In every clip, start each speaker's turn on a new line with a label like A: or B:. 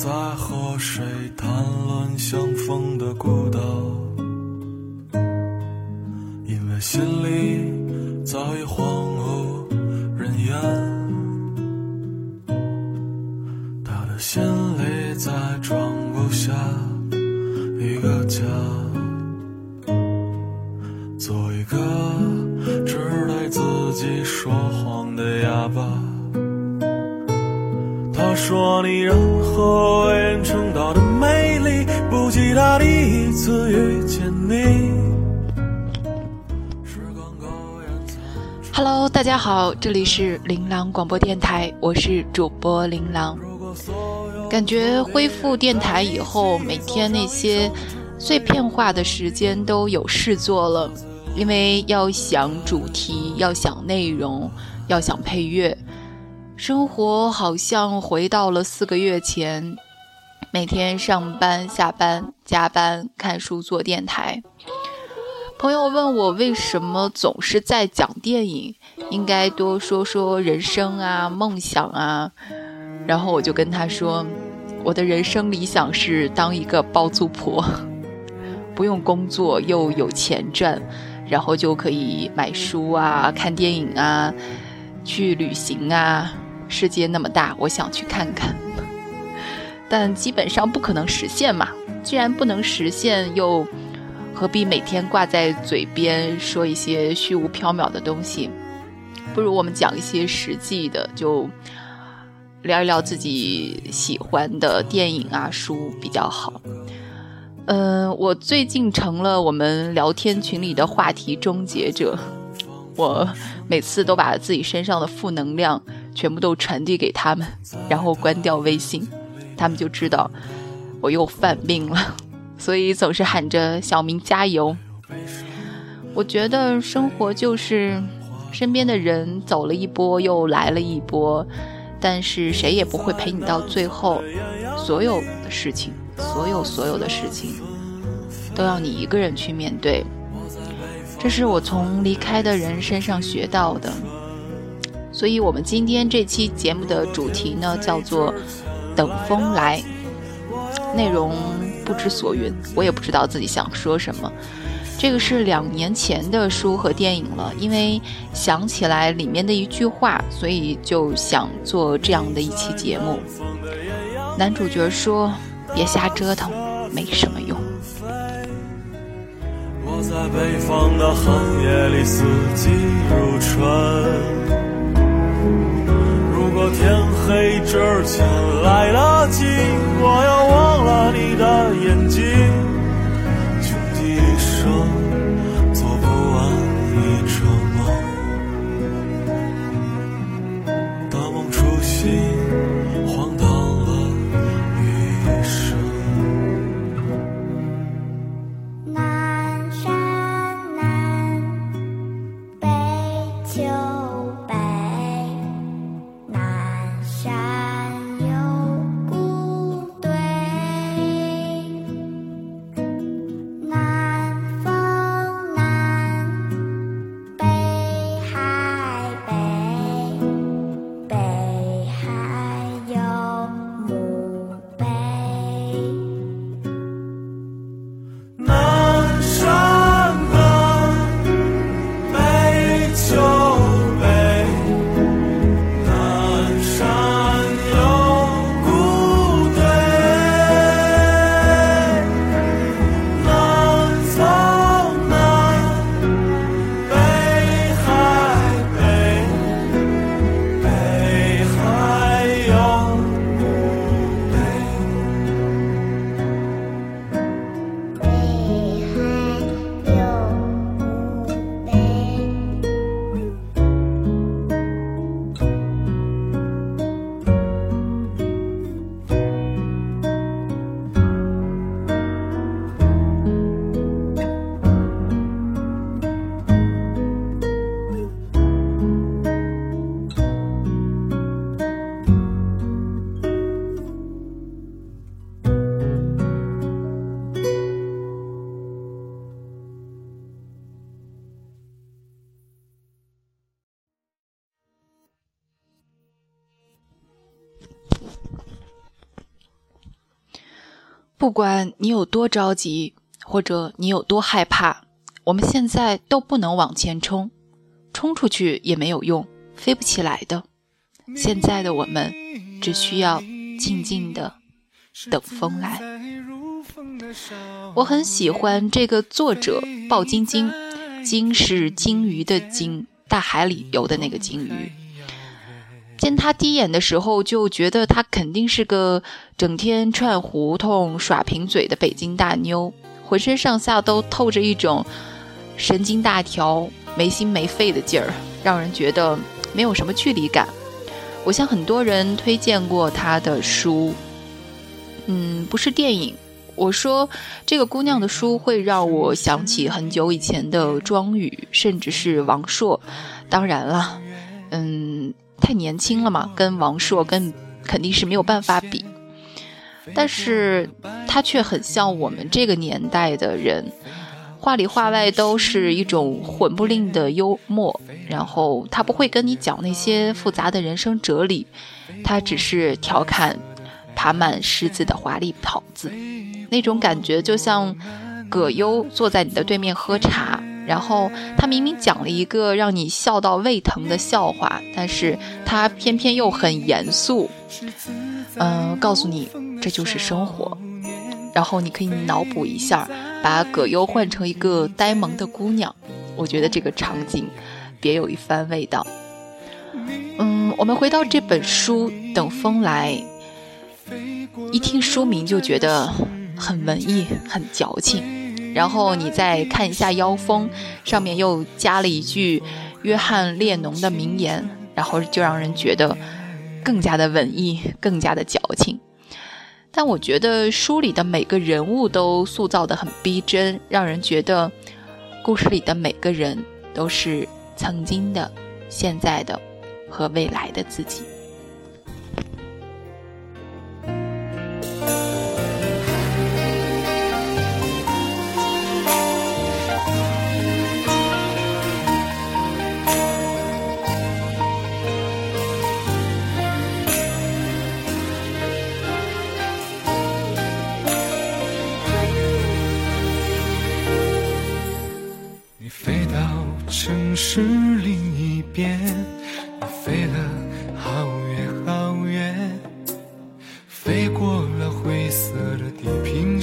A: 在和谁谈论相逢的孤岛，因为心里早已荒无人烟。说你任何为人称道的美丽，不及他第一次遇见你。
B: Hello，大家好，这里是琳琅广播电台，我是主播琳琅。感觉恢复电台以后，每天那些碎片化的时间都有事做了，因为要想主题，要想内容，要想配乐，生活好像回到了四个月前，每天上班、下班、加班、看书、做电台。朋友问我为什么总是在讲电影，应该多说说人生啊、梦想啊。然后我就跟他说，我的人生理想是当一个包租婆，不用工作又有钱赚，然后就可以买书啊、看电影啊、去旅行啊。世界那么大，我想去看看，但基本上不可能实现嘛。既然不能实现，又何必每天挂在嘴边说一些虚无缥缈的东西？不如我们讲一些实际的，就聊一聊自己喜欢的电影啊、书比较好。嗯、我最近成了我们聊天群里的话题终结者。我每次都把自己身上的负能量全部都传递给他们，然后关掉微信，他们就知道我又犯病了，所以总是喊着“小明加油”。我觉得生活就是身边的人走了一波又来了一波，但是谁也不会陪你到最后。所有的事情，所有所有的事情，都要你一个人去面对。这是我从离开的人身上学到的。所以，我们今天这期节目的主题呢，叫做“等风来”。内容不知所云，我也不知道自己想说什么。这个是两年前的书和电影了，因为想起来里面的一句话，所以就想做这样的一期节目。男主角说：“别瞎折腾，没什么用。”
A: 我在北方的寒夜里，四季如春。黑之前来得及，我要忘了你的眼睛，不
B: 管你有多着急，或者你有多害怕，我们现在都不能往前冲，冲出去也没有用，飞不起来的。现在的我们只需要静静的等风来。我很喜欢这个作者鲍晶晶，鲸是鲸鱼的鲸，大海里游的那个鲸鱼。见他第一眼的时候，就觉得他肯定是个整天串胡同、耍贫嘴的北京大妞，浑身上下都透着一种神经大条、没心没肺的劲儿，让人觉得没有什么距离感。我向很多人推荐过他的书，嗯，不是电影。我说这个姑娘的书会让我想起很久以前的庄宇，甚至是王朔。当然了，嗯。太年轻了嘛，跟王朔跟肯定是没有办法比，但是他却很像我们这个年代的人，话里话外都是一种混不吝的幽默，然后他不会跟你讲那些复杂的人生哲理，他只是调侃爬满虱子的华丽袍子，那种感觉就像葛优坐在你的对面喝茶。然后他明明讲了一个让你笑到胃疼的笑话，但是他偏偏又很严肃，嗯，告诉你这就是生活。然后你可以脑补一下，把葛优换成一个呆萌的姑娘，我觉得这个场景别有一番味道。嗯，我们回到这本书《等风来》，一听书名就觉得很文艺，很矫情。然后你再看一下腰封，上面又加了一句约翰列侬的名言，然后就让人觉得更加的文艺，更加的矫情。但我觉得书里的每个人物都塑造的很逼真，让人觉得故事里的每个人都是曾经的、现在的和未来的自己。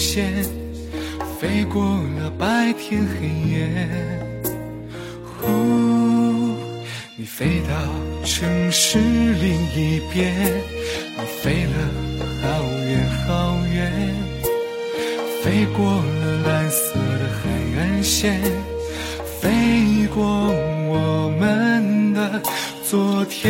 C: 线，飞过了白天黑夜。呼，你飞到城市另一边，你飞了好远好远，飞过了蓝色的海岸线。飞过我们的昨天，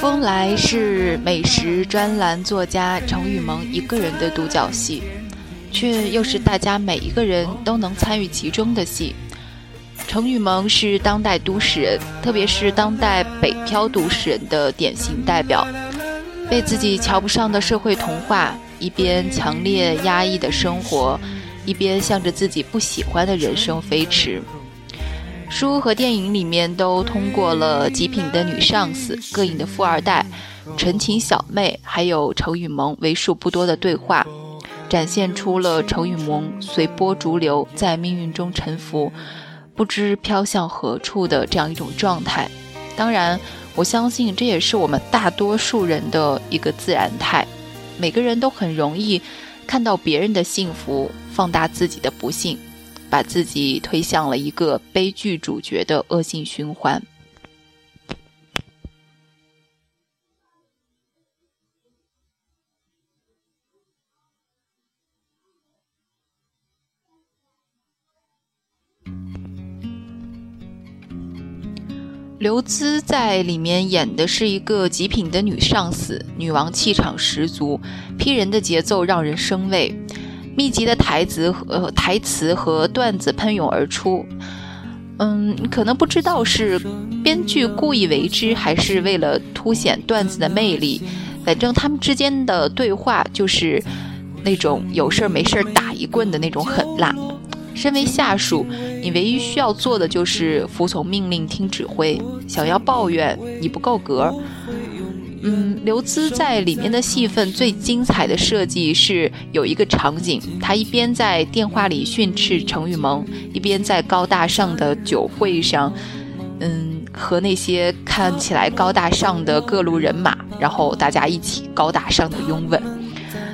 B: 风来是美食专栏作家程雨萌一个人的独角戏，却又是大家每一个人都能参与其中的戏。程雨萌是当代都市人，特别是当代北漂都市人的典型代表。被自己瞧不上的社会同化，一边强烈压抑的生活，一边向着自己不喜欢的人生飞驰。书和电影里面都通过了极品的女上司、膈应的富二代、纯情小妹，还有程雨萌为数不多的对话，展现出了程雨萌随波逐流，在命运中沉浮。不知飘向何处的这样一种状态，当然，我相信这也是我们大多数人的一个自然态。每个人都很容易看到别人的幸福，放大自己的不幸，把自己推向了一个悲剧主角的恶性循环。刘孜在里面演的是一个极品的女上司，女王气场十足，劈人的节奏让人生畏，密集的台词和台词和段子喷涌而出。嗯，可能不知道是编剧故意为之，还是为了凸显段子的魅力。反正他们之间的对话就是那种有事儿没事儿打一棍的那种狠辣。身为下属，你唯一需要做的就是服从命令、听指挥。想要抱怨你不够格。嗯，刘孜在里面的戏份最精彩的设计是有一个场景，他一边在电话里训斥程雨萌，一边在高大上的酒会上，嗯，和那些看起来高大上的各路人马，然后大家一起高大上的拥吻。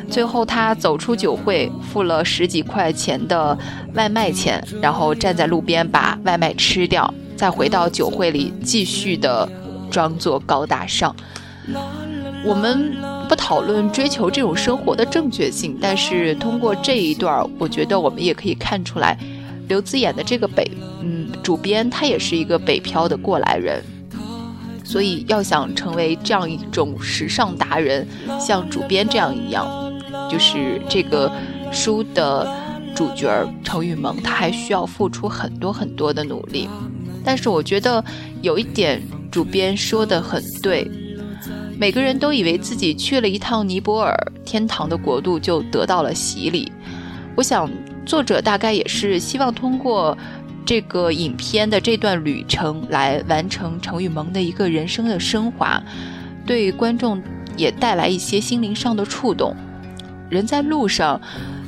B: 最后，他走出酒会，付了十几块钱的外卖钱，然后站在路边把外卖吃掉，再回到酒会里继续的装作高大上。我们不讨论追求这种生活的正确性，但是通过这一段，我觉得我们也可以看出来，刘孜演的这个北，嗯，主编他也是一个北漂的过来人，所以要想成为这样一种时尚达人，像主编这样一样。就是这个书的主角程雨萌，他还需要付出很多很多的努力。但是我觉得有一点主编说的很对，每个人都以为自己去了一趟尼泊尔天堂的国度就得到了洗礼。我想作者大概也是希望通过这个影片的这段旅程来完成程雨萌的一个人生的升华，对观众也带来一些心灵上的触动。人在路上，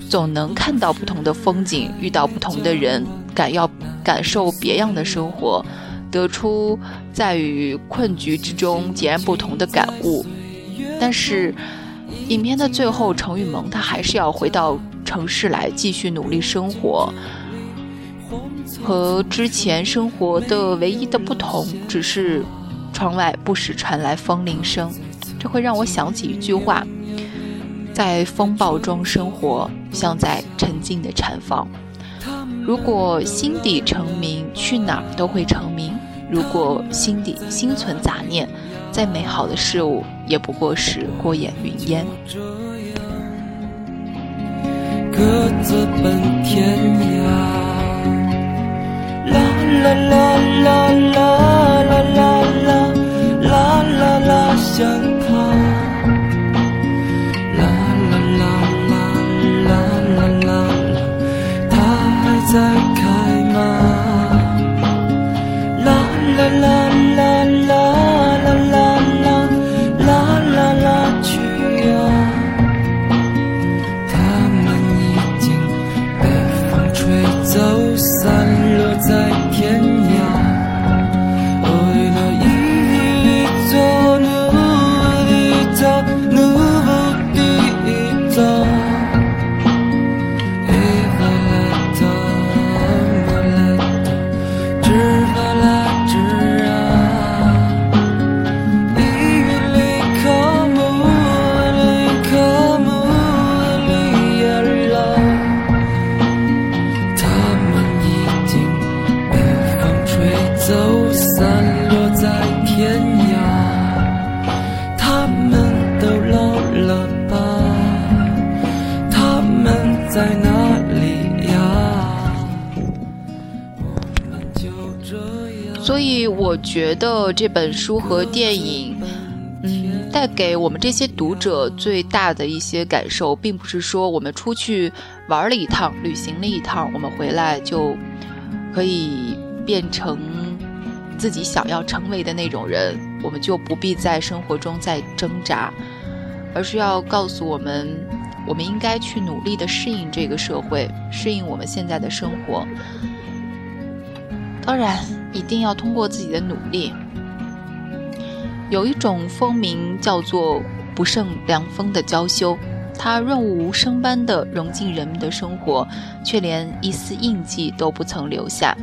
B: 总能看到不同的风景，遇到不同的人，感要感受别样的生活，得出在与困局之中截然不同的感悟。但是，影片的最后，程雨萌他还是要回到城市来继续努力生活，和之前生活的唯一的不同，只是窗外不时传来风铃声。这会让我想起一句话。在风暴中生活，像在沉静的禅房。如果心底成名，去哪儿都会成名；如果心底心存杂念，再美好的事物也不过是过眼云烟。
D: 各自奔天涯，啦啦啦啦啦啦啦啦啦啦啦，想。
B: 得这本书和电影，嗯，带给我们这些读者最大的一些感受，并不是说我们出去玩了一趟、旅行了一趟，我们回来就可以变成自己想要成为的那种人，我们就不必在生活中再挣扎，而是要告诉我们，我们应该去努力的适应这个社会，适应我们现在的生活。当然，一定要通过自己的努力。有一种风名叫做“不胜凉风”的娇羞，它润物无声般的融进人们的生活，却连一丝印记都不曾留下。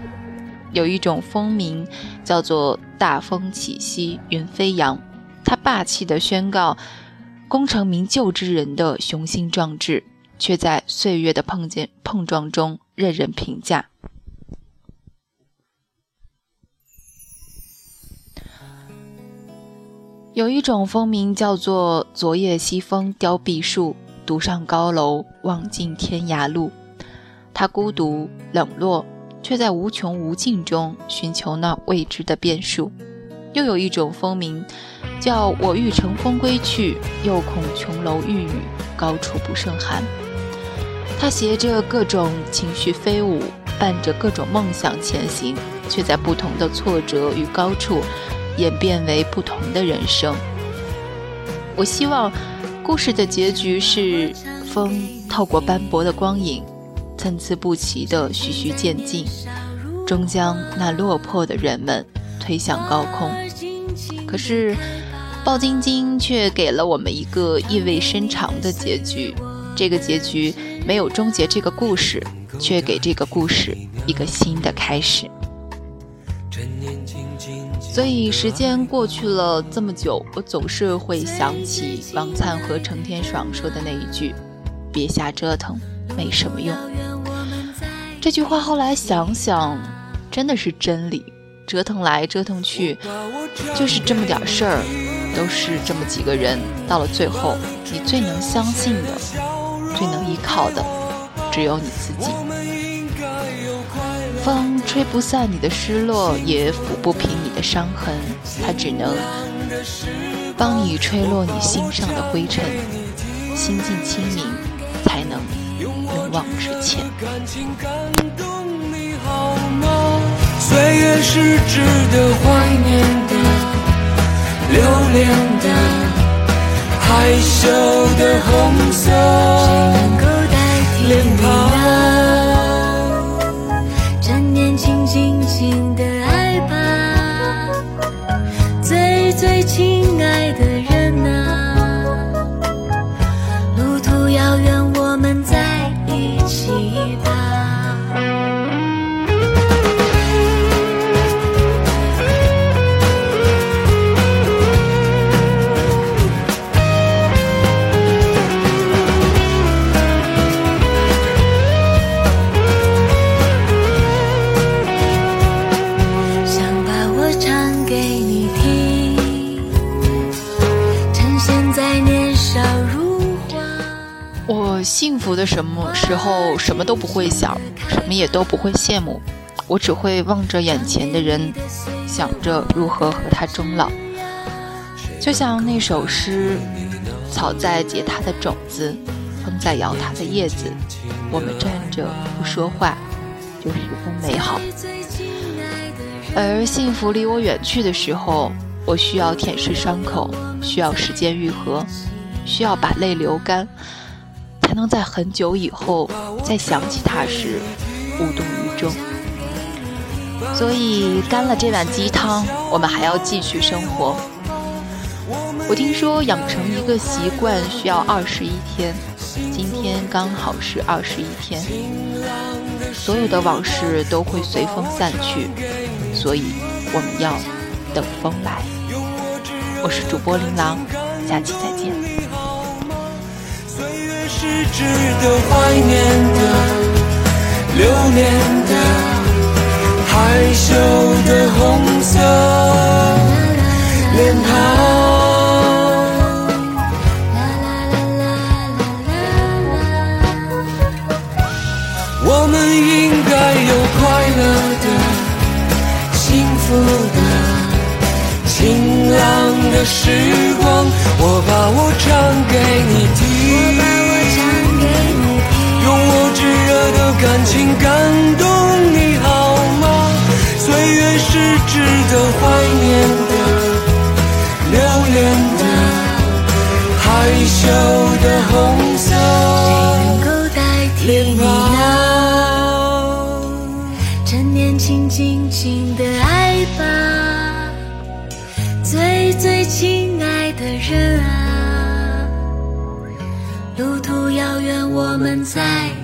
B: 有一种风名叫做“大风起兮云飞扬”，它霸气的宣告功成名就之人的雄心壮志，却在岁月的碰见碰撞中任人评价。有一种风名叫做“昨夜西风凋碧树，独上高楼望尽天涯路”。他孤独冷落，却在无穷无尽中寻求那未知的变数。又有一种风名，叫“我欲乘风归去，又恐琼楼玉宇，高处不胜寒”。他携着各种情绪飞舞，伴着各种梦想前行，却在不同的挫折与高处。演变为不同的人生。我希望故事的结局是风透过斑驳的光影，参差不齐的徐徐渐进，终将那落魄的人们推向高空。可是，鲍晶晶却给了我们一个意味深长的结局。这个结局没有终结这个故事，却给这个故事一个新的开始。所以时间过去了这么久，我总是会想起王灿和程天爽说的那一句：“别瞎折腾，没什么用。”这句话后来想想，真的是真理。折腾来折腾去，就是这么点事儿，都是这么几个人。到了最后，你最能相信的、最能依靠的，只有你自己。风吹不散你的失落，也抚不平你的伤痕，它只能帮你吹落你心上的灰尘，心境清明，才能勇往直前。
D: 岁月是值得怀念的、留恋的、害羞的红色脸庞。
B: 时候，什么都不会想，什么也都不会羡慕，我只会望着眼前的人，想着如何和他终老。就像那首诗：“草在结它的种子，风在摇它的叶子，我们站着不说话，就十分美好。”而幸福离我远去的时候，我需要舔舐伤口，需要时间愈合，需要把泪流干。能在很久以后再想起他时无动于衷。所以干了这碗鸡汤，我们还要继续生活。我听说养成一个习惯需要二十一天，今天刚好是二十一天。所有的往事都会随风散去，所以我们要等风来。我是主播琳琅，下期再见。
D: 是值得怀念的、留恋的、害羞的红色脸庞。我们应该有快乐的、幸福的、晴朗的时光。我把我唱给你听。感情感动你好吗？岁月是值得怀念的、留恋的、害羞的红色脸庞。
E: 趁年轻，尽情的爱吧，最最亲爱的人啊，路途遥远，我们在。